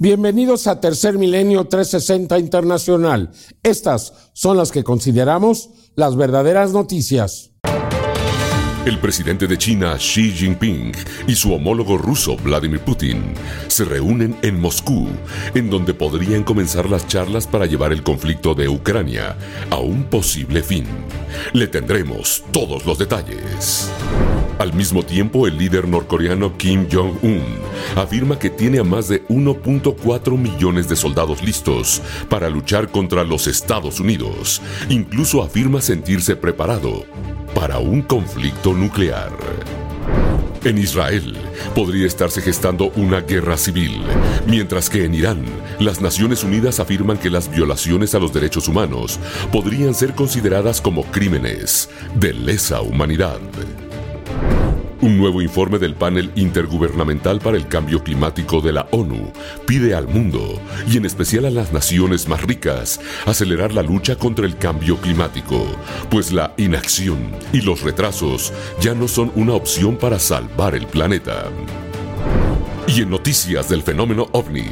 Bienvenidos a Tercer Milenio 360 Internacional. Estas son las que consideramos las verdaderas noticias. El presidente de China, Xi Jinping, y su homólogo ruso, Vladimir Putin, se reúnen en Moscú, en donde podrían comenzar las charlas para llevar el conflicto de Ucrania a un posible fin. Le tendremos todos los detalles. Al mismo tiempo, el líder norcoreano Kim Jong-un afirma que tiene a más de 1.4 millones de soldados listos para luchar contra los Estados Unidos. Incluso afirma sentirse preparado para un conflicto nuclear. En Israel podría estarse gestando una guerra civil, mientras que en Irán las Naciones Unidas afirman que las violaciones a los derechos humanos podrían ser consideradas como crímenes de lesa humanidad. Un nuevo informe del panel intergubernamental para el cambio climático de la ONU pide al mundo, y en especial a las naciones más ricas, acelerar la lucha contra el cambio climático, pues la inacción y los retrasos ya no son una opción para salvar el planeta. Y en noticias del fenómeno ovni,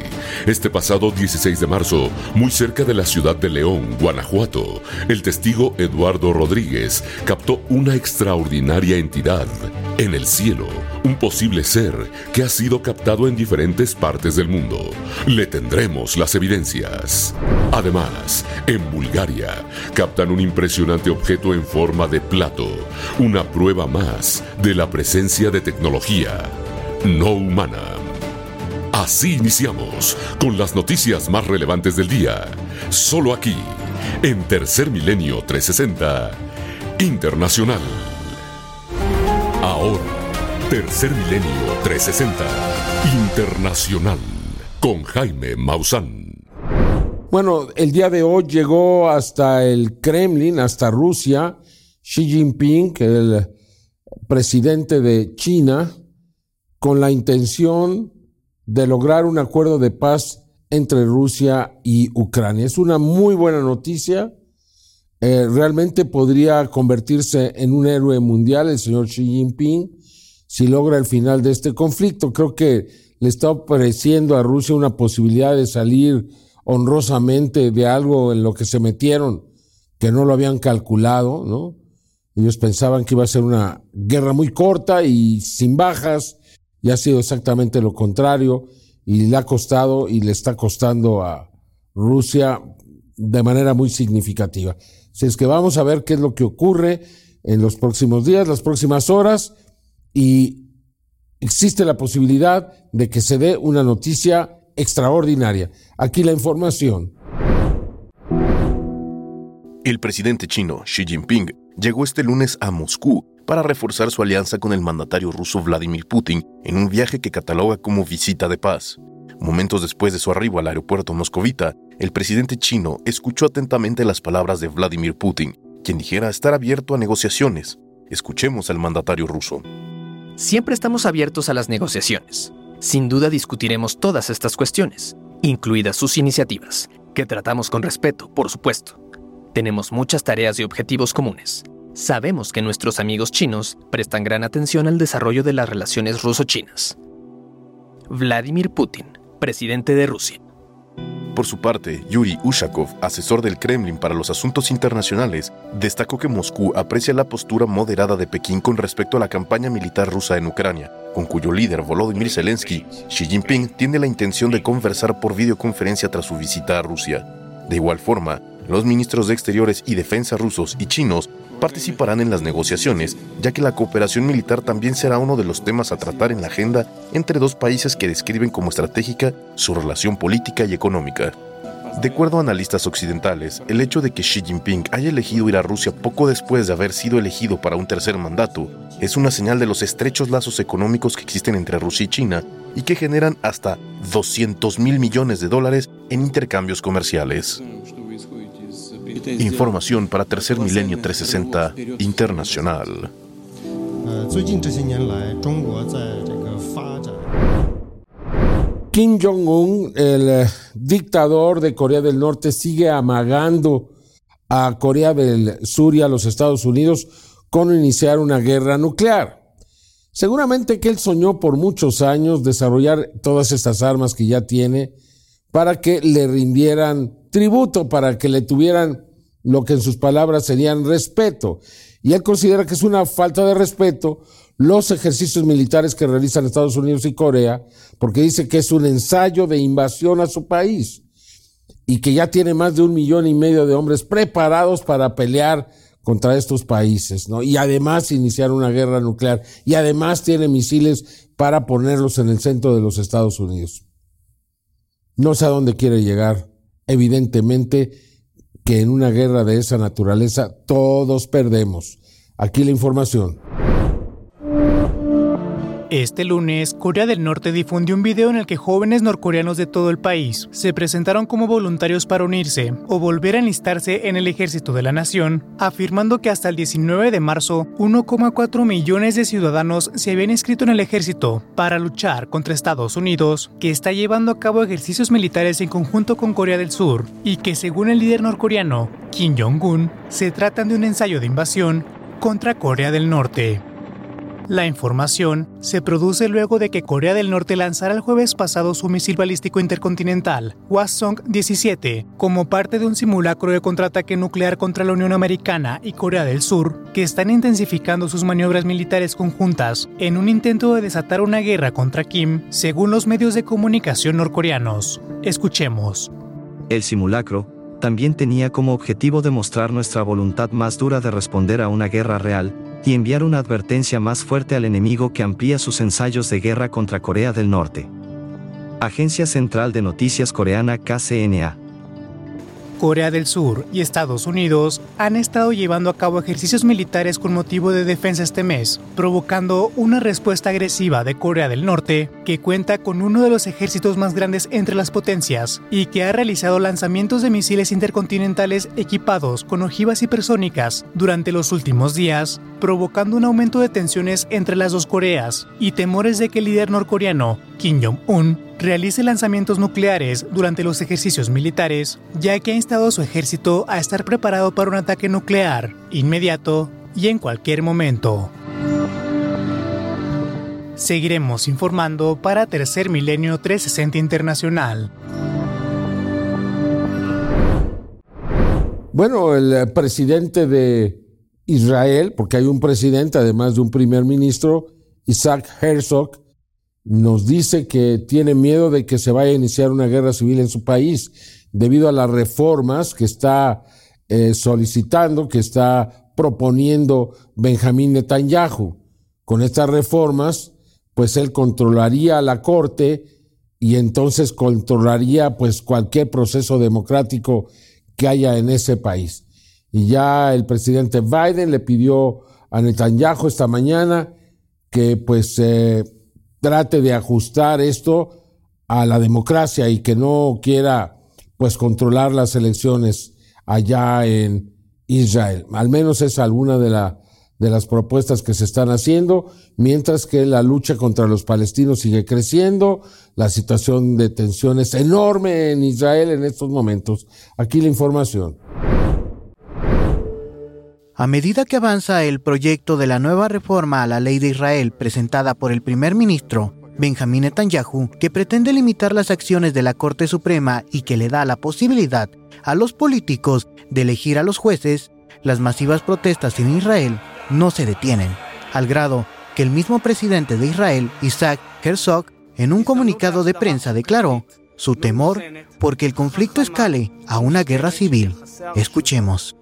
este pasado 16 de marzo, muy cerca de la ciudad de León, Guanajuato, el testigo Eduardo Rodríguez captó una extraordinaria entidad en el cielo, un posible ser que ha sido captado en diferentes partes del mundo. Le tendremos las evidencias. Además, en Bulgaria, captan un impresionante objeto en forma de plato, una prueba más de la presencia de tecnología no humana. Así iniciamos con las noticias más relevantes del día, solo aquí, en Tercer Milenio 360 Internacional. Ahora, Tercer Milenio 360 Internacional con Jaime Maussan. Bueno, el día de hoy llegó hasta el Kremlin, hasta Rusia, Xi Jinping, el presidente de China, con la intención de lograr un acuerdo de paz entre Rusia y Ucrania. Es una muy buena noticia. Eh, realmente podría convertirse en un héroe mundial el señor Xi Jinping si logra el final de este conflicto. Creo que le está ofreciendo a Rusia una posibilidad de salir honrosamente de algo en lo que se metieron, que no lo habían calculado, ¿no? Ellos pensaban que iba a ser una guerra muy corta y sin bajas, y ha sido exactamente lo contrario y le ha costado y le está costando a Rusia de manera muy significativa. Así es que vamos a ver qué es lo que ocurre en los próximos días, las próximas horas y existe la posibilidad de que se dé una noticia extraordinaria. Aquí la información. El presidente chino Xi Jinping llegó este lunes a Moscú para reforzar su alianza con el mandatario ruso Vladimir Putin en un viaje que cataloga como visita de paz. Momentos después de su arribo al aeropuerto moscovita, el presidente chino escuchó atentamente las palabras de Vladimir Putin, quien dijera estar abierto a negociaciones. Escuchemos al mandatario ruso. Siempre estamos abiertos a las negociaciones. Sin duda discutiremos todas estas cuestiones, incluidas sus iniciativas, que tratamos con respeto, por supuesto. Tenemos muchas tareas y objetivos comunes, Sabemos que nuestros amigos chinos prestan gran atención al desarrollo de las relaciones ruso-chinas. Vladimir Putin, presidente de Rusia. Por su parte, Yuri Ushakov, asesor del Kremlin para los asuntos internacionales, destacó que Moscú aprecia la postura moderada de Pekín con respecto a la campaña militar rusa en Ucrania, con cuyo líder Volodymyr Zelensky, Xi Jinping tiene la intención de conversar por videoconferencia tras su visita a Rusia. De igual forma, los ministros de Exteriores y Defensa rusos y chinos participarán en las negociaciones, ya que la cooperación militar también será uno de los temas a tratar en la agenda entre dos países que describen como estratégica su relación política y económica. De acuerdo a analistas occidentales, el hecho de que Xi Jinping haya elegido ir a Rusia poco después de haber sido elegido para un tercer mandato es una señal de los estrechos lazos económicos que existen entre Rusia y China y que generan hasta 200 mil millones de dólares en intercambios comerciales. Información para Tercer Milenio 360 Internacional. Kim Jong-un, el eh, dictador de Corea del Norte, sigue amagando a Corea del Sur y a los Estados Unidos con iniciar una guerra nuclear. Seguramente que él soñó por muchos años desarrollar todas estas armas que ya tiene para que le rindieran tributo, para que le tuvieran lo que en sus palabras serían respeto. Y él considera que es una falta de respeto los ejercicios militares que realizan Estados Unidos y Corea, porque dice que es un ensayo de invasión a su país y que ya tiene más de un millón y medio de hombres preparados para pelear contra estos países, ¿no? Y además iniciar una guerra nuclear y además tiene misiles para ponerlos en el centro de los Estados Unidos. No sé a dónde quiere llegar. Evidentemente que en una guerra de esa naturaleza todos perdemos. Aquí la información. Este lunes, Corea del Norte difundió un video en el que jóvenes norcoreanos de todo el país se presentaron como voluntarios para unirse o volver a enlistarse en el ejército de la nación, afirmando que hasta el 19 de marzo 1,4 millones de ciudadanos se habían inscrito en el ejército para luchar contra Estados Unidos, que está llevando a cabo ejercicios militares en conjunto con Corea del Sur y que según el líder norcoreano, Kim Jong-un, se tratan de un ensayo de invasión contra Corea del Norte. La información se produce luego de que Corea del Norte lanzara el jueves pasado su misil balístico intercontinental, Hwasong-17, como parte de un simulacro de contraataque nuclear contra la Unión Americana y Corea del Sur, que están intensificando sus maniobras militares conjuntas en un intento de desatar una guerra contra Kim, según los medios de comunicación norcoreanos. Escuchemos. El simulacro también tenía como objetivo demostrar nuestra voluntad más dura de responder a una guerra real, y enviar una advertencia más fuerte al enemigo que amplía sus ensayos de guerra contra Corea del Norte. Agencia Central de Noticias Coreana KCNA Corea del Sur y Estados Unidos han estado llevando a cabo ejercicios militares con motivo de defensa este mes, provocando una respuesta agresiva de Corea del Norte, que cuenta con uno de los ejércitos más grandes entre las potencias y que ha realizado lanzamientos de misiles intercontinentales equipados con ojivas hipersónicas durante los últimos días, provocando un aumento de tensiones entre las dos Coreas y temores de que el líder norcoreano, Kim Jong-un, realice lanzamientos nucleares durante los ejercicios militares, ya que ha instado a su ejército a estar preparado para un ataque nuclear inmediato y en cualquier momento. Seguiremos informando para Tercer Milenio 360 Internacional. Bueno, el presidente de Israel, porque hay un presidente además de un primer ministro, Isaac Herzog, nos dice que tiene miedo de que se vaya a iniciar una guerra civil en su país debido a las reformas que está eh, solicitando, que está proponiendo Benjamín Netanyahu. Con estas reformas, pues él controlaría la corte y entonces controlaría pues cualquier proceso democrático que haya en ese país. Y ya el presidente Biden le pidió a Netanyahu esta mañana que pues eh, trate de ajustar esto a la democracia y que no quiera pues controlar las elecciones allá en Israel. Al menos es alguna de, la, de las propuestas que se están haciendo, mientras que la lucha contra los palestinos sigue creciendo, la situación de tensión es enorme en Israel en estos momentos. Aquí la información. A medida que avanza el proyecto de la nueva reforma a la ley de Israel presentada por el primer ministro Benjamín Netanyahu, que pretende limitar las acciones de la Corte Suprema y que le da la posibilidad a los políticos de elegir a los jueces, las masivas protestas en Israel no se detienen, al grado que el mismo presidente de Israel, Isaac Herzog, en un comunicado de prensa declaró su temor porque el conflicto escale a una guerra civil. Escuchemos.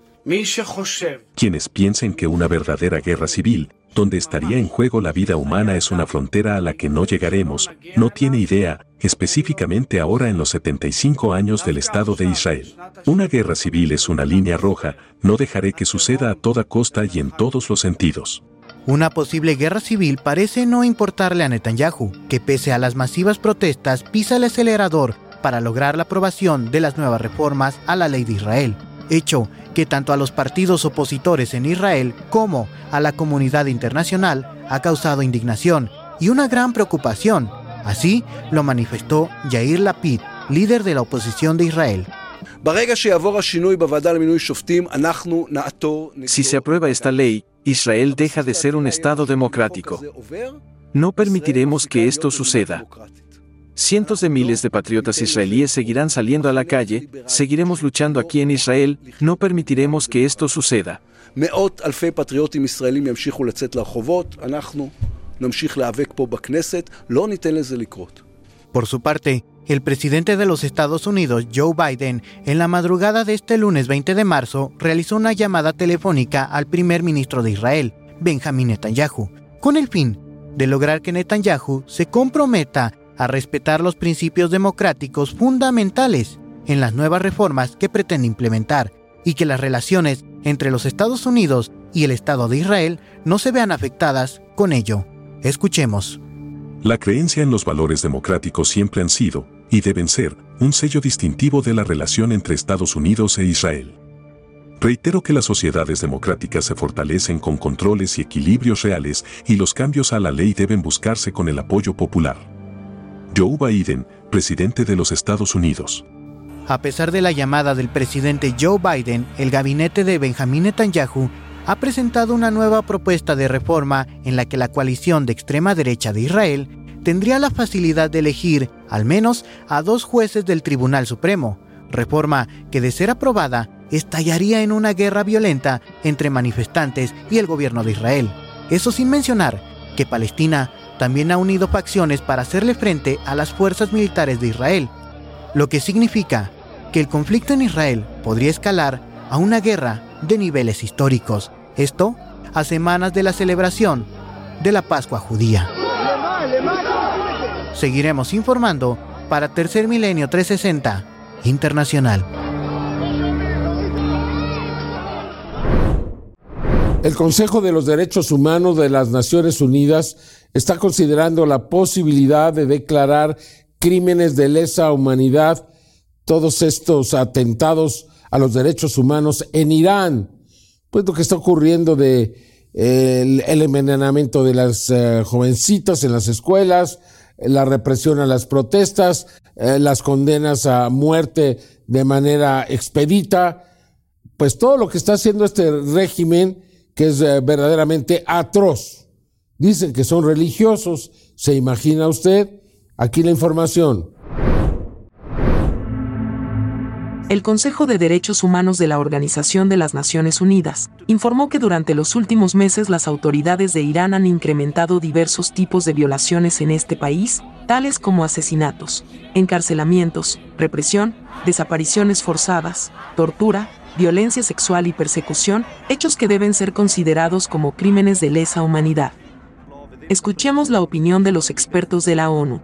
Quienes piensen que una verdadera guerra civil, donde estaría en juego la vida humana es una frontera a la que no llegaremos, no tiene idea, específicamente ahora en los 75 años del Estado de Israel. Una guerra civil es una línea roja, no dejaré que suceda a toda costa y en todos los sentidos. Una posible guerra civil parece no importarle a Netanyahu, que pese a las masivas protestas pisa el acelerador para lograr la aprobación de las nuevas reformas a la ley de Israel hecho que tanto a los partidos opositores en Israel como a la comunidad internacional ha causado indignación y una gran preocupación. Así lo manifestó Yair Lapid, líder de la oposición de Israel. Si se aprueba esta ley, Israel deja de ser un Estado democrático. No permitiremos que esto suceda. Cientos de miles de patriotas israelíes seguirán saliendo a la calle, seguiremos luchando aquí en Israel, no permitiremos que esto suceda. Por su parte, el presidente de los Estados Unidos, Joe Biden, en la madrugada de este lunes 20 de marzo, realizó una llamada telefónica al primer ministro de Israel, Benjamin Netanyahu, con el fin de lograr que Netanyahu se comprometa a respetar los principios democráticos fundamentales en las nuevas reformas que pretende implementar y que las relaciones entre los Estados Unidos y el Estado de Israel no se vean afectadas con ello. Escuchemos. La creencia en los valores democráticos siempre han sido, y deben ser, un sello distintivo de la relación entre Estados Unidos e Israel. Reitero que las sociedades democráticas se fortalecen con controles y equilibrios reales y los cambios a la ley deben buscarse con el apoyo popular. Joe Biden, presidente de los Estados Unidos. A pesar de la llamada del presidente Joe Biden, el gabinete de Benjamin Netanyahu ha presentado una nueva propuesta de reforma en la que la coalición de extrema derecha de Israel tendría la facilidad de elegir al menos a dos jueces del Tribunal Supremo, reforma que de ser aprobada estallaría en una guerra violenta entre manifestantes y el gobierno de Israel. Eso sin mencionar que Palestina también ha unido facciones para hacerle frente a las fuerzas militares de Israel, lo que significa que el conflicto en Israel podría escalar a una guerra de niveles históricos. Esto a semanas de la celebración de la Pascua judía. Seguiremos informando para Tercer Milenio 360 Internacional. El Consejo de los Derechos Humanos de las Naciones Unidas está considerando la posibilidad de declarar crímenes de lesa humanidad todos estos atentados a los derechos humanos en Irán, pues lo que está ocurriendo de el, envenenamiento de las eh, jovencitas en las escuelas, la represión a las protestas, eh, las condenas a muerte de manera expedita, pues todo lo que está haciendo este régimen que es eh, verdaderamente atroz. Dicen que son religiosos, ¿se imagina usted? Aquí la información. El Consejo de Derechos Humanos de la Organización de las Naciones Unidas informó que durante los últimos meses las autoridades de Irán han incrementado diversos tipos de violaciones en este país, tales como asesinatos, encarcelamientos, represión, desapariciones forzadas, tortura, violencia sexual y persecución, hechos que deben ser considerados como crímenes de lesa humanidad. Escuchemos la opinión de los expertos de la ONU.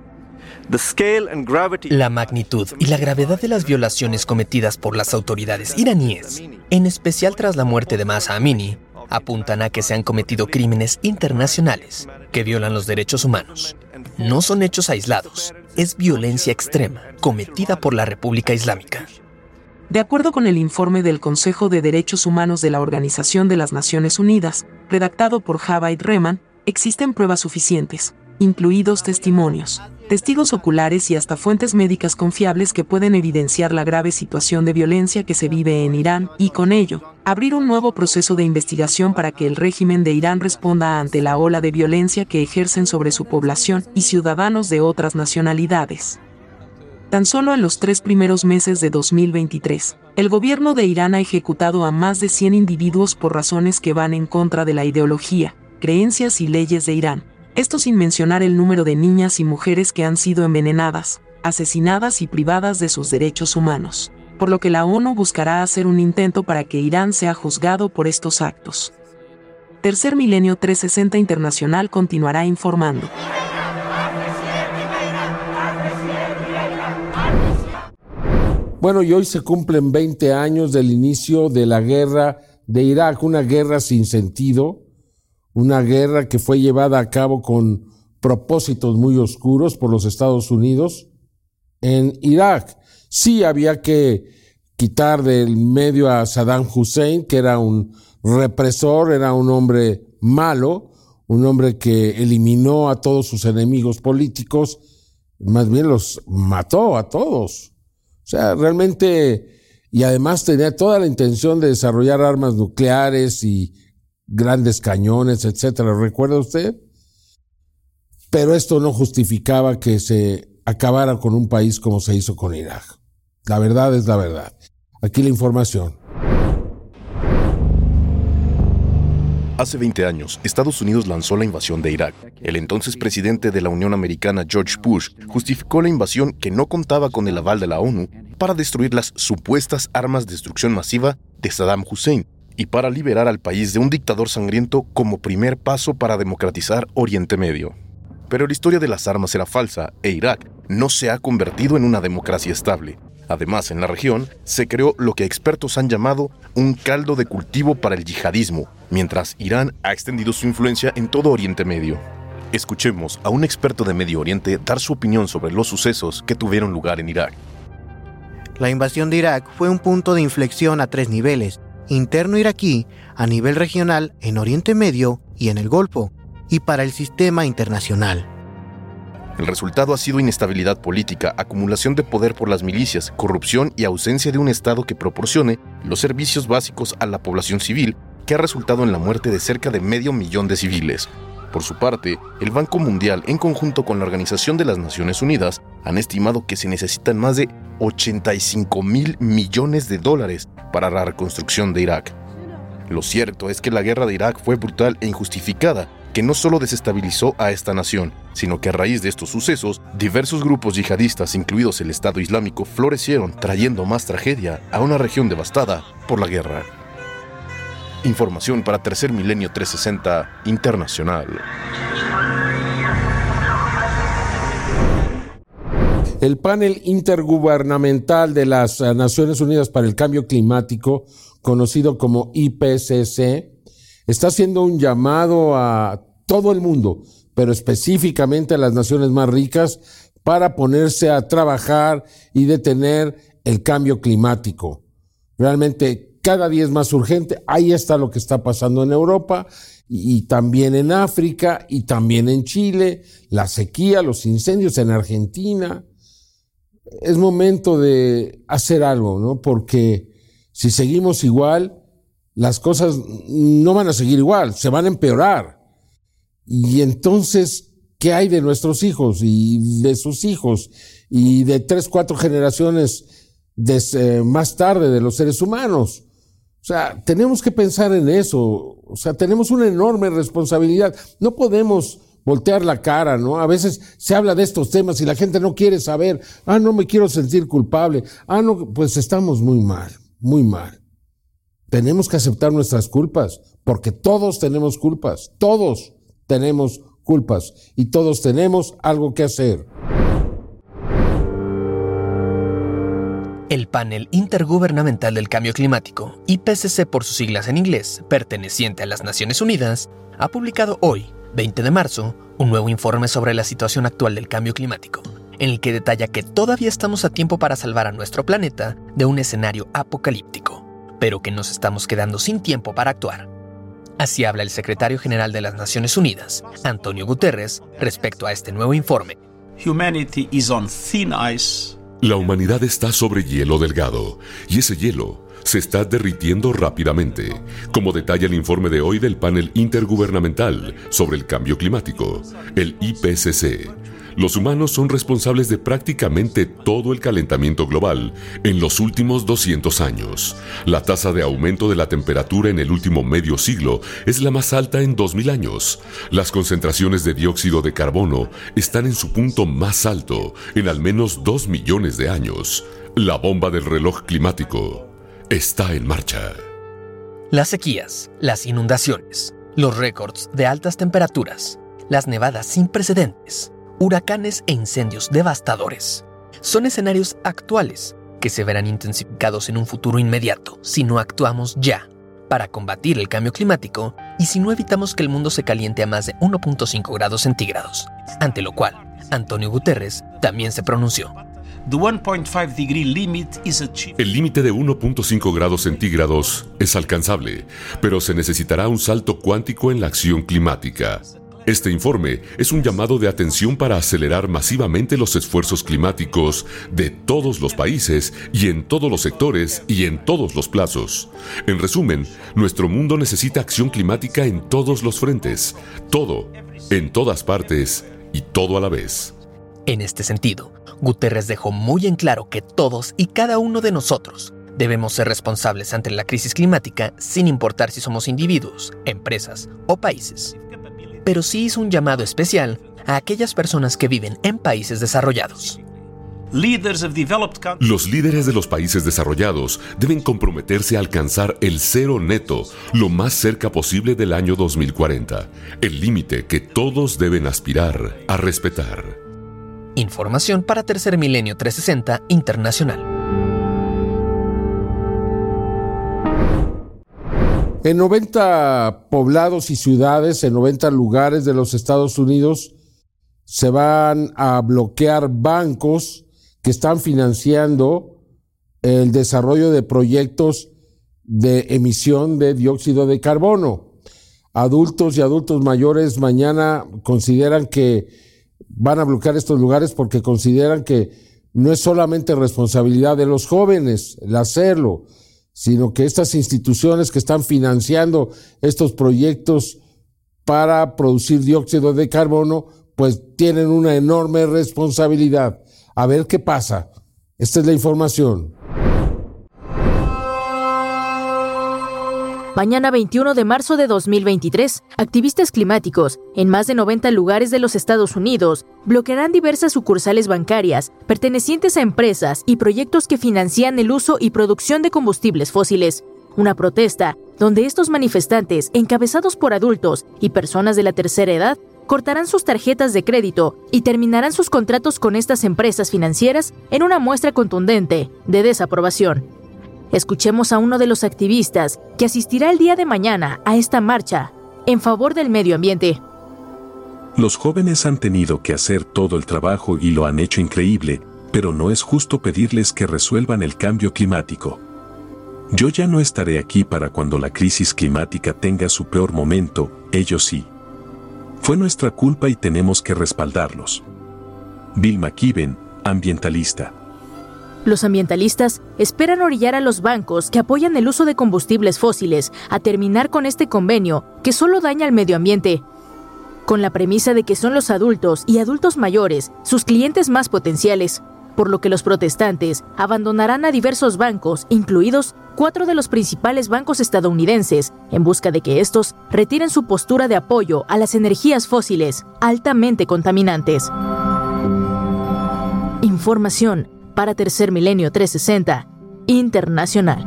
La magnitud y la gravedad de las violaciones cometidas por las autoridades iraníes, en especial tras la muerte de Masa Amini, apuntan a que se han cometido crímenes internacionales que violan los derechos humanos. No son hechos aislados, es violencia extrema cometida por la República Islámica. De acuerdo con el informe del Consejo de Derechos Humanos de la Organización de las Naciones Unidas, redactado por Javaid Rehman, existen pruebas suficientes, incluidos testimonios, testigos oculares y hasta fuentes médicas confiables que pueden evidenciar la grave situación de violencia que se vive en Irán y con ello, abrir un nuevo proceso de investigación para que el régimen de Irán responda ante la ola de violencia que ejercen sobre su población y ciudadanos de otras nacionalidades. Tan solo en los tres primeros meses de 2023, el gobierno de Irán ha ejecutado a más de 100 individuos por razones que van en contra de la ideología, creencias y leyes de Irán. Esto sin mencionar el número de niñas y mujeres que han sido envenenadas, asesinadas y privadas de sus derechos humanos, por lo que la ONU buscará hacer un intento para que Irán sea juzgado por estos actos. Tercer Milenio 360 Internacional continuará informando. Bueno, y hoy se cumplen 20 años del inicio de la guerra de Irak, una guerra sin sentido, una guerra que fue llevada a cabo con propósitos muy oscuros por los Estados Unidos en Irak. Sí había que quitar del medio a Saddam Hussein, que era un represor, era un hombre malo, un hombre que eliminó a todos sus enemigos políticos, más bien los mató a todos. O sea, realmente, y además tenía toda la intención de desarrollar armas nucleares y grandes cañones, etcétera. ¿Recuerda usted? Pero esto no justificaba que se acabara con un país como se hizo con Irak. La verdad es la verdad. Aquí la información. Hace 20 años, Estados Unidos lanzó la invasión de Irak. El entonces presidente de la Unión Americana, George Bush, justificó la invasión que no contaba con el aval de la ONU para destruir las supuestas armas de destrucción masiva de Saddam Hussein y para liberar al país de un dictador sangriento como primer paso para democratizar Oriente Medio. Pero la historia de las armas era falsa e Irak no se ha convertido en una democracia estable. Además, en la región se creó lo que expertos han llamado un caldo de cultivo para el yihadismo, mientras Irán ha extendido su influencia en todo Oriente Medio. Escuchemos a un experto de Medio Oriente dar su opinión sobre los sucesos que tuvieron lugar en Irak. La invasión de Irak fue un punto de inflexión a tres niveles, interno iraquí, a nivel regional, en Oriente Medio y en el Golfo, y para el sistema internacional. El resultado ha sido inestabilidad política, acumulación de poder por las milicias, corrupción y ausencia de un Estado que proporcione los servicios básicos a la población civil, que ha resultado en la muerte de cerca de medio millón de civiles. Por su parte, el Banco Mundial, en conjunto con la Organización de las Naciones Unidas, han estimado que se necesitan más de 85 mil millones de dólares para la reconstrucción de Irak. Lo cierto es que la guerra de Irak fue brutal e injustificada que no solo desestabilizó a esta nación, sino que a raíz de estos sucesos, diversos grupos yihadistas, incluidos el Estado Islámico, florecieron, trayendo más tragedia a una región devastada por la guerra. Información para Tercer Milenio 360 Internacional. El panel intergubernamental de las eh, Naciones Unidas para el Cambio Climático, conocido como IPCC, está haciendo un llamado a todo el mundo, pero específicamente a las naciones más ricas, para ponerse a trabajar y detener el cambio climático. Realmente cada día es más urgente. Ahí está lo que está pasando en Europa y, también en África y también en Chile, la sequía, los incendios en Argentina. Es momento de hacer algo, ¿no? Porque si seguimos igual, las cosas no van a seguir igual, se van a empeorar. Y entonces, ¿qué hay de nuestros hijos y de sus hijos y de tres, cuatro generaciones de, más tarde de los seres humanos? O sea, tenemos que pensar en eso. O sea, tenemos una enorme responsabilidad. No podemos voltear la cara, ¿no? A veces se habla de estos temas y la gente no quiere saber. Ah, no me quiero sentir culpable. Ah, no, pues estamos muy mal, muy mal. Tenemos que aceptar nuestras culpas, porque todos tenemos culpas, todos tenemos culpas y todos tenemos algo que hacer. El Panel Intergubernamental del Cambio Climático, IPCC por sus siglas en inglés, perteneciente a las Naciones Unidas, ha publicado hoy, 20 de marzo, un nuevo informe sobre la situación actual del cambio climático, en el que detalla que todavía estamos a tiempo para salvar a nuestro planeta de un escenario apocalíptico pero que nos estamos quedando sin tiempo para actuar. Así habla el secretario general de las Naciones Unidas, Antonio Guterres, respecto a este nuevo informe. La humanidad está sobre hielo delgado, y ese hielo se está derritiendo rápidamente, como detalla el informe de hoy del panel intergubernamental sobre el cambio climático, el IPCC, los humanos son responsables de prácticamente todo el calentamiento global en los últimos 200 años. La tasa de aumento de la temperatura en el último medio siglo es la más alta en 2000 años. Las concentraciones de dióxido de carbono están en su punto más alto en al menos 2 millones de años. La bomba del reloj climático está en marcha. Las sequías, las inundaciones, los récords de altas temperaturas, las nevadas sin precedentes, huracanes e incendios devastadores. Son escenarios actuales que se verán intensificados en un futuro inmediato si no actuamos ya para combatir el cambio climático y si no evitamos que el mundo se caliente a más de 1.5 grados centígrados, ante lo cual Antonio Guterres también se pronunció. El límite de 1.5 grados centígrados es alcanzable, pero se necesitará un salto cuántico en la acción climática. Este informe es un llamado de atención para acelerar masivamente los esfuerzos climáticos de todos los países y en todos los sectores y en todos los plazos. En resumen, nuestro mundo necesita acción climática en todos los frentes, todo, en todas partes y todo a la vez. En este sentido, Guterres dejó muy en claro que todos y cada uno de nosotros debemos ser responsables ante la crisis climática sin importar si somos individuos, empresas o países. Pero sí hizo un llamado especial a aquellas personas que viven en países desarrollados. Los líderes de los países desarrollados deben comprometerse a alcanzar el cero neto lo más cerca posible del año 2040, el límite que todos deben aspirar a respetar. Información para Tercer Milenio 360 Internacional. En 90 poblados y ciudades, en 90 lugares de los Estados Unidos, se van a bloquear bancos que están financiando el desarrollo de proyectos de emisión de dióxido de carbono. Adultos y adultos mayores mañana consideran que van a bloquear estos lugares porque consideran que no es solamente responsabilidad de los jóvenes el hacerlo, sino que estas instituciones que están financiando estos proyectos para producir dióxido de carbono, pues tienen una enorme responsabilidad. A ver qué pasa. Esta es la información. Mañana 21 de marzo de 2023, activistas climáticos en más de 90 lugares de los Estados Unidos bloquearán diversas sucursales bancarias pertenecientes a empresas y proyectos que financian el uso y producción de combustibles fósiles. Una protesta donde estos manifestantes, encabezados por adultos y personas de la tercera edad, cortarán sus tarjetas de crédito y terminarán sus contratos con estas empresas financieras en una muestra contundente de desaprobación. Escuchemos a uno de los activistas que asistirá el día de mañana a esta marcha en favor del medio ambiente. Los jóvenes han tenido que hacer todo el trabajo y lo han hecho increíble, pero no es justo pedirles que resuelvan el cambio climático. Yo ya no estaré aquí para cuando la crisis climática tenga su peor momento, ellos sí. Fue nuestra culpa y tenemos que respaldarlos. Bill McKibben, ambientalista. Los ambientalistas esperan orillar a los bancos que apoyan el uso de combustibles fósiles a terminar con este convenio que solo daña al medio ambiente, con la premisa de que son los adultos y adultos mayores sus clientes más potenciales por lo que los protestantes abandonarán a diversos bancos, incluidos cuatro de los principales bancos estadounidenses, en busca de que estos retiren su postura de apoyo a las energías fósiles altamente contaminantes. Información para Tercer Milenio 360 Internacional.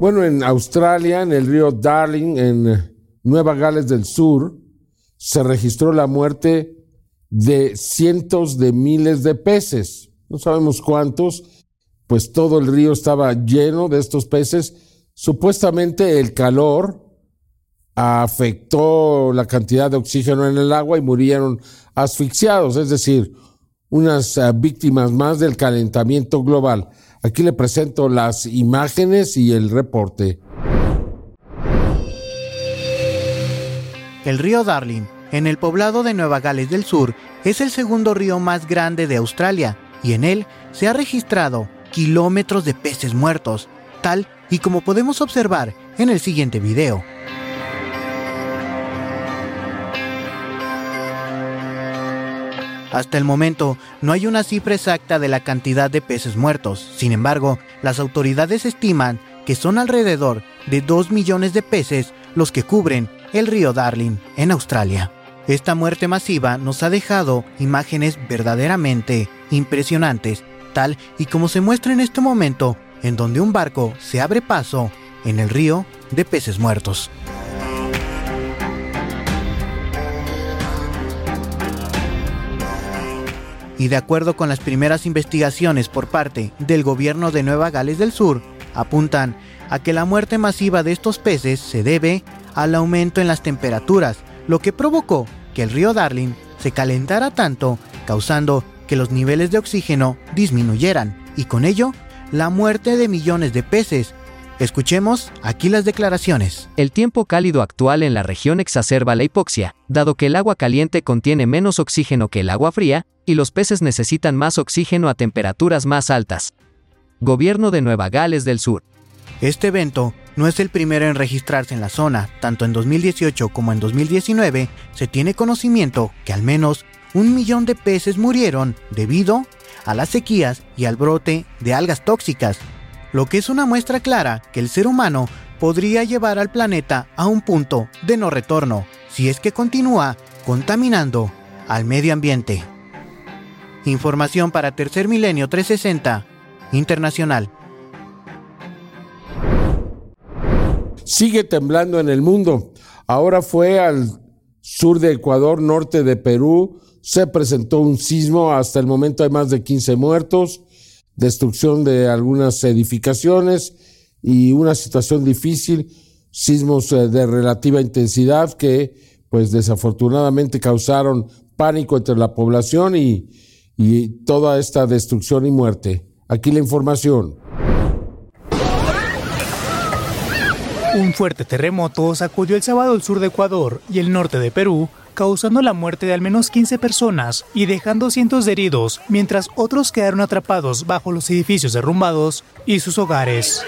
Bueno, en Australia, en el río Darling, en Nueva Gales del Sur, se registró la muerte de cientos de miles de peces. No sabemos cuántos, pues todo el río estaba lleno de estos peces. Supuestamente el calor afectó la cantidad de oxígeno en el agua y murieron asfixiados, es decir, unas eh, víctimas más del calentamiento global. Aquí le presento las imágenes y el reporte. El río Darling en el poblado de Nueva Gales del Sur es el segundo río más grande de Australia y en él se ha registrado kilómetros de peces muertos, tal y como podemos observar en el siguiente video. Hasta el momento no hay una cifra exacta de la cantidad de peces muertos, sin embargo, las autoridades estiman que son alrededor de 2 millones de peces los que cubren el río Darling en Australia. Esta muerte masiva nos ha dejado imágenes verdaderamente impresionantes, tal y como se muestra en este momento, en donde un barco se abre paso en el río de peces muertos. Y de acuerdo con las primeras investigaciones por parte del gobierno de Nueva Gales del Sur, apuntan a que la muerte masiva de estos peces se debe al aumento en las temperaturas lo que provocó que el río Darling se calentara tanto, causando que los niveles de oxígeno disminuyeran y con ello la muerte de millones de peces. Escuchemos aquí las declaraciones. El tiempo cálido actual en la región exacerba la hipoxia, dado que el agua caliente contiene menos oxígeno que el agua fría, y los peces necesitan más oxígeno a temperaturas más altas. Gobierno de Nueva Gales del Sur. Este evento no es el primero en registrarse en la zona. Tanto en 2018 como en 2019 se tiene conocimiento que al menos un millón de peces murieron debido a las sequías y al brote de algas tóxicas, lo que es una muestra clara que el ser humano podría llevar al planeta a un punto de no retorno si es que continúa contaminando al medio ambiente. Información para Tercer Milenio 360 Internacional. Sigue temblando en el mundo. Ahora fue al sur de Ecuador, norte de Perú. Se presentó un sismo. Hasta el momento hay más de 15 muertos, destrucción de algunas edificaciones y una situación difícil. Sismos eh, de relativa intensidad que, pues desafortunadamente, causaron pánico entre la población y, y toda esta destrucción y muerte. Aquí la información. Un fuerte terremoto sacudió el sábado el sur de Ecuador y el norte de Perú, causando la muerte de al menos 15 personas y dejando cientos de heridos, mientras otros quedaron atrapados bajo los edificios derrumbados y sus hogares.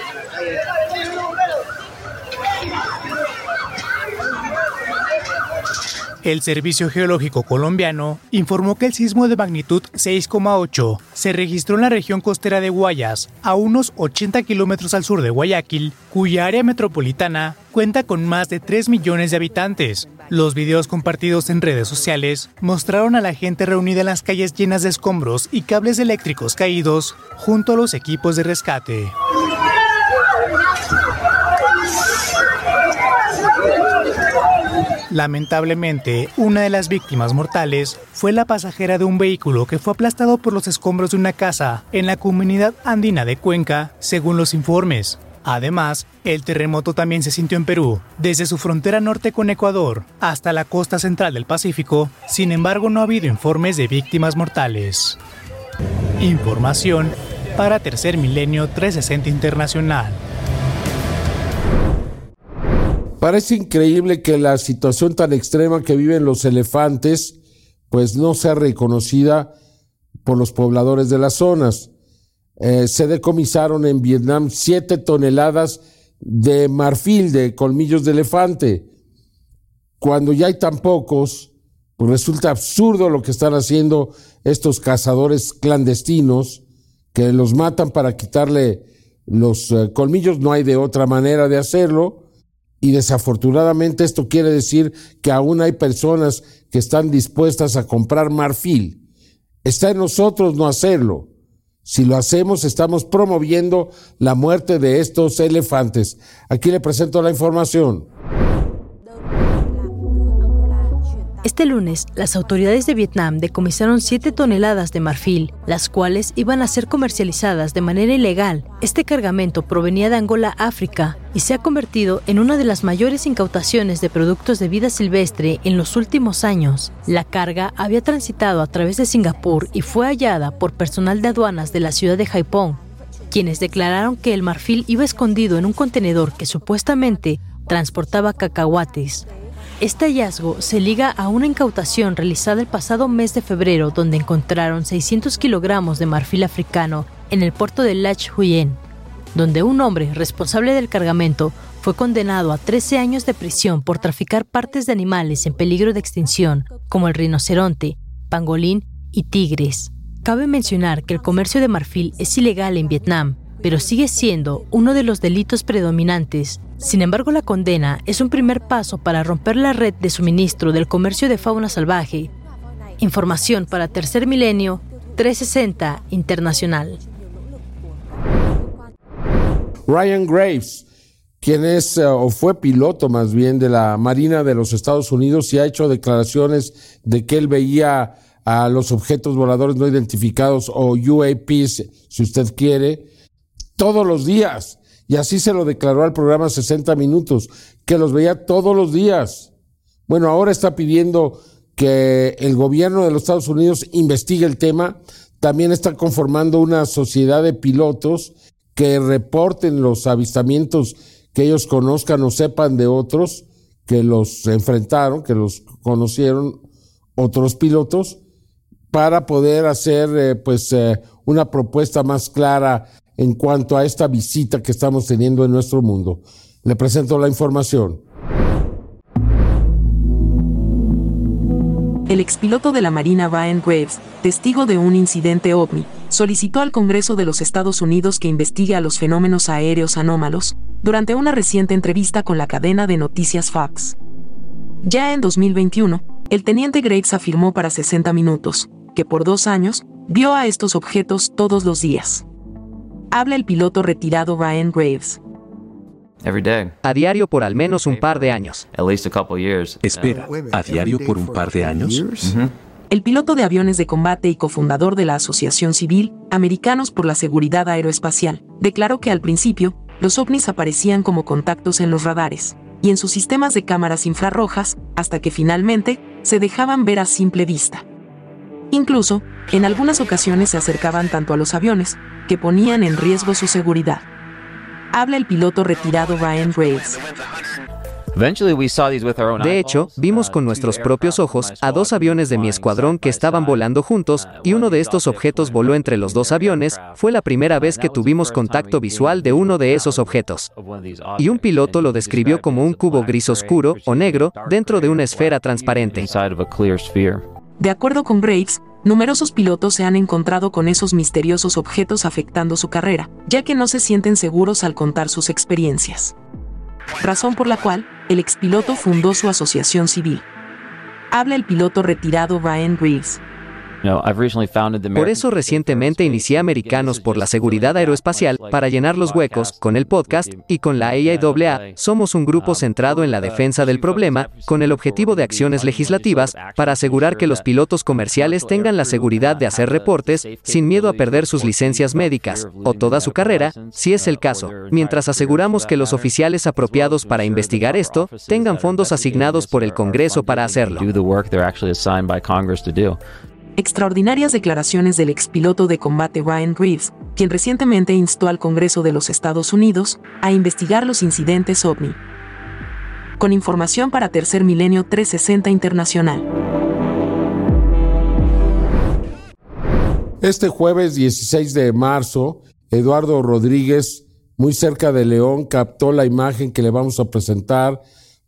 El Servicio Geológico Colombiano informó que el sismo de magnitud 6,8 se registró en la región costera de Guayas, a unos 80 kilómetros al sur de Guayaquil, cuya área metropolitana cuenta con más de 3 millones de habitantes. Los videos compartidos en redes sociales mostraron a la gente reunida en las calles llenas de escombros y cables eléctricos caídos junto a los equipos de rescate. Lamentablemente, una de las víctimas mortales fue la pasajera de un vehículo que fue aplastado por los escombros de una casa en la comunidad andina de Cuenca, según los informes. Además, el terremoto también se sintió en Perú, desde su frontera norte con Ecuador hasta la costa central del Pacífico, sin embargo no ha habido informes de víctimas mortales. Información para Tercer Milenio 360 Internacional. Parece increíble que la situación tan extrema que viven los elefantes, pues no sea reconocida por los pobladores de las zonas. Eh, se decomisaron en Vietnam siete toneladas de marfil, de colmillos de elefante. Cuando ya hay tan pocos, pues resulta absurdo lo que están haciendo estos cazadores clandestinos, que los matan para quitarle los eh, colmillos. No hay de otra manera de hacerlo y desafortunadamente esto quiere decir que aún hay personas que están dispuestas a comprar marfil. Está en nosotros no hacerlo. Si lo hacemos, estamos promoviendo la muerte de estos elefantes. Aquí le presento la información. Este lunes, las autoridades de Vietnam decomisaron 7 toneladas de marfil, las cuales iban a ser comercializadas de manera ilegal. Este cargamento provenía de Angola, África, y se ha convertido en una de las mayores incautaciones de productos de vida silvestre en los últimos años. La carga había transitado a través de Singapur y fue hallada por personal de aduanas de la ciudad de Haiphong, quienes declararon que el marfil iba escondido en un contenedor que supuestamente transportaba cacahuates. Este hallazgo se liga a una incautación realizada el pasado mes de febrero donde encontraron 600 kilogramos de marfil africano en el puerto de Lach Huyen, donde un hombre responsable del cargamento fue condenado a 13 años de prisión por traficar partes de animales en peligro de extinción, como el rinoceronte, pangolín y tigres. Cabe mencionar que el comercio de marfil es ilegal en Vietnam, pero sigue siendo uno de los delitos predominantes sin embargo, la condena es un primer paso para romper la red de suministro del comercio de fauna salvaje. Información para Tercer Milenio 360 Internacional. Ryan Graves, quien es eh, o fue piloto más bien de la Marina de los Estados Unidos y ha hecho declaraciones de que él veía a los objetos voladores no identificados o UAPs, si usted quiere, todos los días y así se lo declaró al programa 60 Minutos, que los veía todos los días. Bueno, ahora está pidiendo que el gobierno de los Estados Unidos investigue el tema. También está conformando una sociedad de pilotos que reporten los avistamientos que ellos conozcan o sepan de otros que los enfrentaron, que los conocieron otros pilotos, para poder hacer eh, pues eh, una propuesta más clara en cuanto a esta visita que estamos teniendo en nuestro mundo. Le presento la información. El expiloto de la Marina Brian Graves, testigo de un incidente ovni, solicitó al Congreso de los Estados Unidos que investigue a los fenómenos aéreos anómalos durante una reciente entrevista con la cadena de noticias Fox. Ya en 2021, el teniente Graves afirmó para 60 minutos que por dos años vio a estos objetos todos los días. Habla el piloto retirado Brian Graves. A diario por al menos un par de años. Espera, ¿a diario por un par de años? El piloto de aviones de combate y cofundador de la Asociación Civil, Americanos por la Seguridad Aeroespacial, declaró que al principio, los ovnis aparecían como contactos en los radares y en sus sistemas de cámaras infrarrojas, hasta que finalmente se dejaban ver a simple vista. Incluso, en algunas ocasiones se acercaban tanto a los aviones, que ponían en riesgo su seguridad habla el piloto retirado Ryan Graves. De hecho, vimos con nuestros propios ojos a dos aviones de mi escuadrón que estaban volando juntos, y uno de estos objetos voló entre los dos aviones. Fue la primera vez que tuvimos contacto visual de uno de esos objetos. Y un piloto lo describió como un cubo gris oscuro o negro dentro de una esfera transparente. De acuerdo con Graves, numerosos pilotos se han encontrado con esos misteriosos objetos afectando su carrera, ya que no se sienten seguros al contar sus experiencias. Razón por la cual, el expiloto fundó su asociación civil. Habla el piloto retirado Ryan Greaves. Por eso recientemente inicié Americanos por la Seguridad Aeroespacial para llenar los huecos con el podcast y con la AIAA. Somos un grupo centrado en la defensa del problema con el objetivo de acciones legislativas para asegurar que los pilotos comerciales tengan la seguridad de hacer reportes sin miedo a perder sus licencias médicas o toda su carrera, si es el caso, mientras aseguramos que los oficiales apropiados para investigar esto tengan fondos asignados por el Congreso para hacerlo. Extraordinarias declaraciones del expiloto de combate Ryan Reeves, quien recientemente instó al Congreso de los Estados Unidos a investigar los incidentes ovni. Con información para Tercer Milenio 360 Internacional. Este jueves 16 de marzo, Eduardo Rodríguez, muy cerca de León, captó la imagen que le vamos a presentar.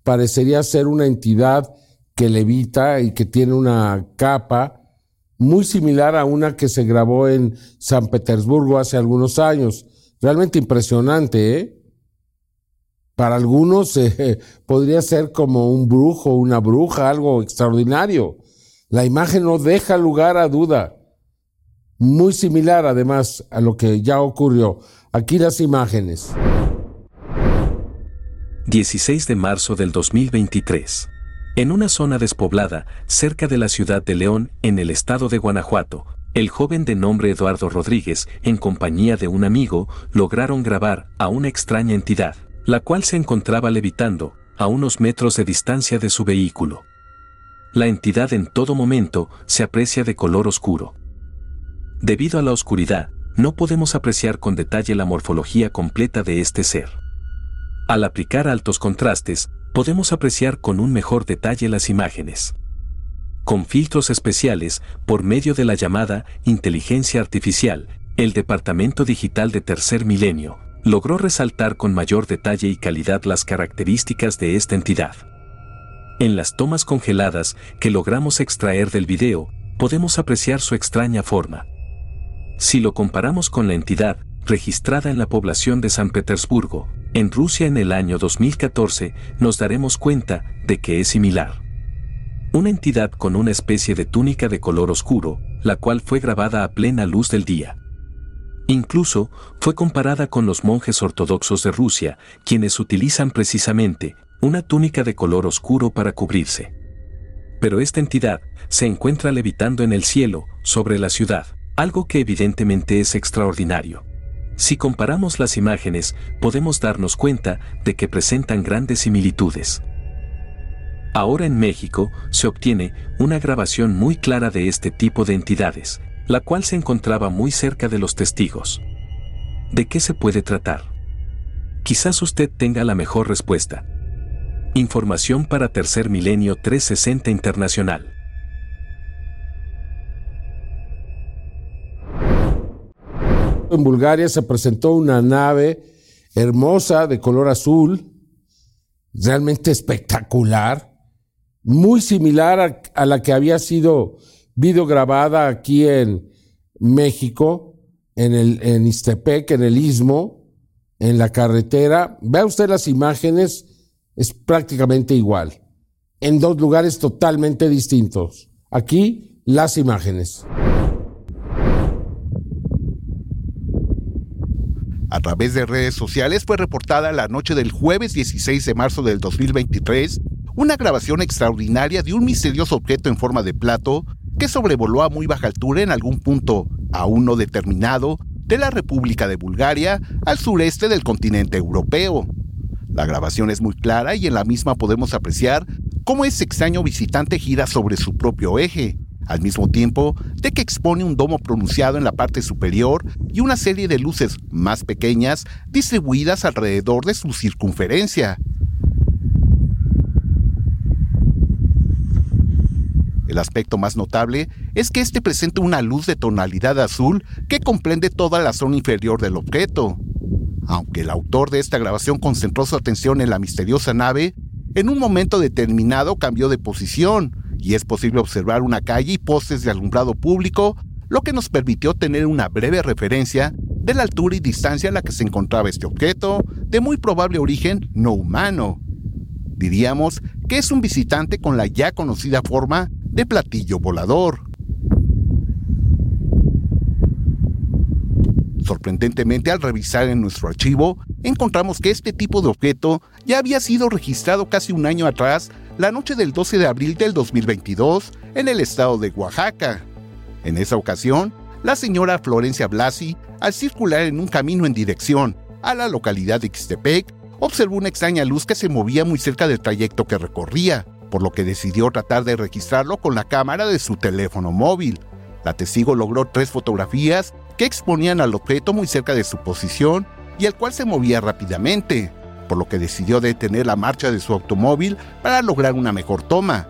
Parecería ser una entidad que levita y que tiene una capa muy similar a una que se grabó en San Petersburgo hace algunos años. Realmente impresionante, ¿eh? Para algunos eh, podría ser como un brujo, una bruja, algo extraordinario. La imagen no deja lugar a duda. Muy similar además a lo que ya ocurrió. Aquí las imágenes. 16 de marzo del 2023. En una zona despoblada, cerca de la ciudad de León, en el estado de Guanajuato, el joven de nombre Eduardo Rodríguez, en compañía de un amigo, lograron grabar a una extraña entidad, la cual se encontraba levitando, a unos metros de distancia de su vehículo. La entidad en todo momento se aprecia de color oscuro. Debido a la oscuridad, no podemos apreciar con detalle la morfología completa de este ser. Al aplicar altos contrastes, podemos apreciar con un mejor detalle las imágenes. Con filtros especiales, por medio de la llamada inteligencia artificial, el Departamento Digital de Tercer Milenio logró resaltar con mayor detalle y calidad las características de esta entidad. En las tomas congeladas que logramos extraer del video, podemos apreciar su extraña forma. Si lo comparamos con la entidad registrada en la población de San Petersburgo, en Rusia en el año 2014, nos daremos cuenta de que es similar. Una entidad con una especie de túnica de color oscuro, la cual fue grabada a plena luz del día. Incluso fue comparada con los monjes ortodoxos de Rusia, quienes utilizan precisamente una túnica de color oscuro para cubrirse. Pero esta entidad se encuentra levitando en el cielo, sobre la ciudad, algo que evidentemente es extraordinario. Si comparamos las imágenes, podemos darnos cuenta de que presentan grandes similitudes. Ahora en México se obtiene una grabación muy clara de este tipo de entidades, la cual se encontraba muy cerca de los testigos. ¿De qué se puede tratar? Quizás usted tenga la mejor respuesta. Información para Tercer Milenio 360 Internacional. En Bulgaria se presentó una nave hermosa de color azul, realmente espectacular, muy similar a, la que había sido videograbada aquí en México, en, el, en en el Istmo, en la carretera. Vea usted las imágenes, es prácticamente igual, en dos lugares totalmente distintos. Aquí las imágenes. A través de redes sociales fue reportada la noche del jueves 16 de marzo del 2023 una grabación extraordinaria de un misterioso objeto en forma de plato que sobrevoló a muy baja altura en algún punto aún no determinado de la República de Bulgaria al sureste del continente europeo. La grabación es muy clara y en la misma podemos apreciar cómo ese extraño visitante gira sobre su propio eje, al mismo tiempo de que expone un domo pronunciado en la parte superior y una serie de luces más pequeñas distribuidas alrededor de su circunferencia. El aspecto más notable es que este presenta una luz de tonalidad azul que comprende toda la zona inferior del objeto. Aunque el autor de esta grabación concentró su atención en la misteriosa nave, en un momento determinado cambió de posición, y es posible observar una calle y postes de alumbrado público, lo que nos permitió tener una breve referencia de la altura y distancia a la que se encontraba este objeto, de muy probable origen no humano. Diríamos que es un visitante con la ya conocida forma de platillo volador. Sorprendentemente, al revisar en nuestro archivo, encontramos que este tipo de objeto ya había sido registrado casi un año atrás la noche del 12 de abril del 2022 en el estado de Oaxaca. En esa ocasión, la señora Florencia Blasi, al circular en un camino en dirección a la localidad de Ixtepec, observó una extraña luz que se movía muy cerca del trayecto que recorría, por lo que decidió tratar de registrarlo con la cámara de su teléfono móvil. La testigo logró tres fotografías que exponían al objeto muy cerca de su posición y el cual se movía rápidamente por lo que decidió detener la marcha de su automóvil para lograr una mejor toma,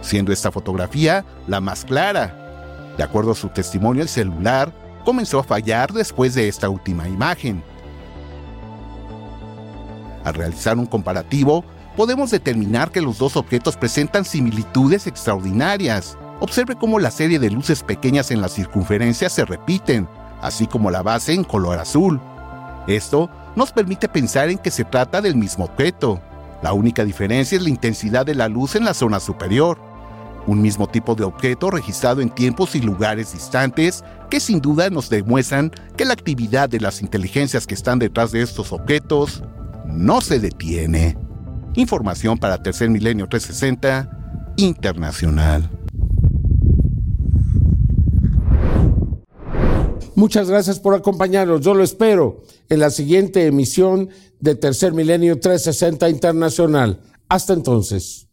siendo esta fotografía la más clara. De acuerdo a su testimonio, el celular comenzó a fallar después de esta última imagen. Al realizar un comparativo, podemos determinar que los dos objetos presentan similitudes extraordinarias. Observe cómo la serie de luces pequeñas en la circunferencia se repiten, así como la base en color azul. Esto nos permite pensar en que se trata del mismo objeto. La única diferencia es la intensidad de la luz en la zona superior. Un mismo tipo de objeto registrado en tiempos y lugares distantes que sin duda nos demuestran que la actividad de las inteligencias que están detrás de estos objetos no se detiene. Información para Tercer Milenio 360 Internacional. Muchas gracias por acompañarnos. Yo lo espero en la siguiente emisión de Tercer Milenio 360 Internacional. Hasta entonces.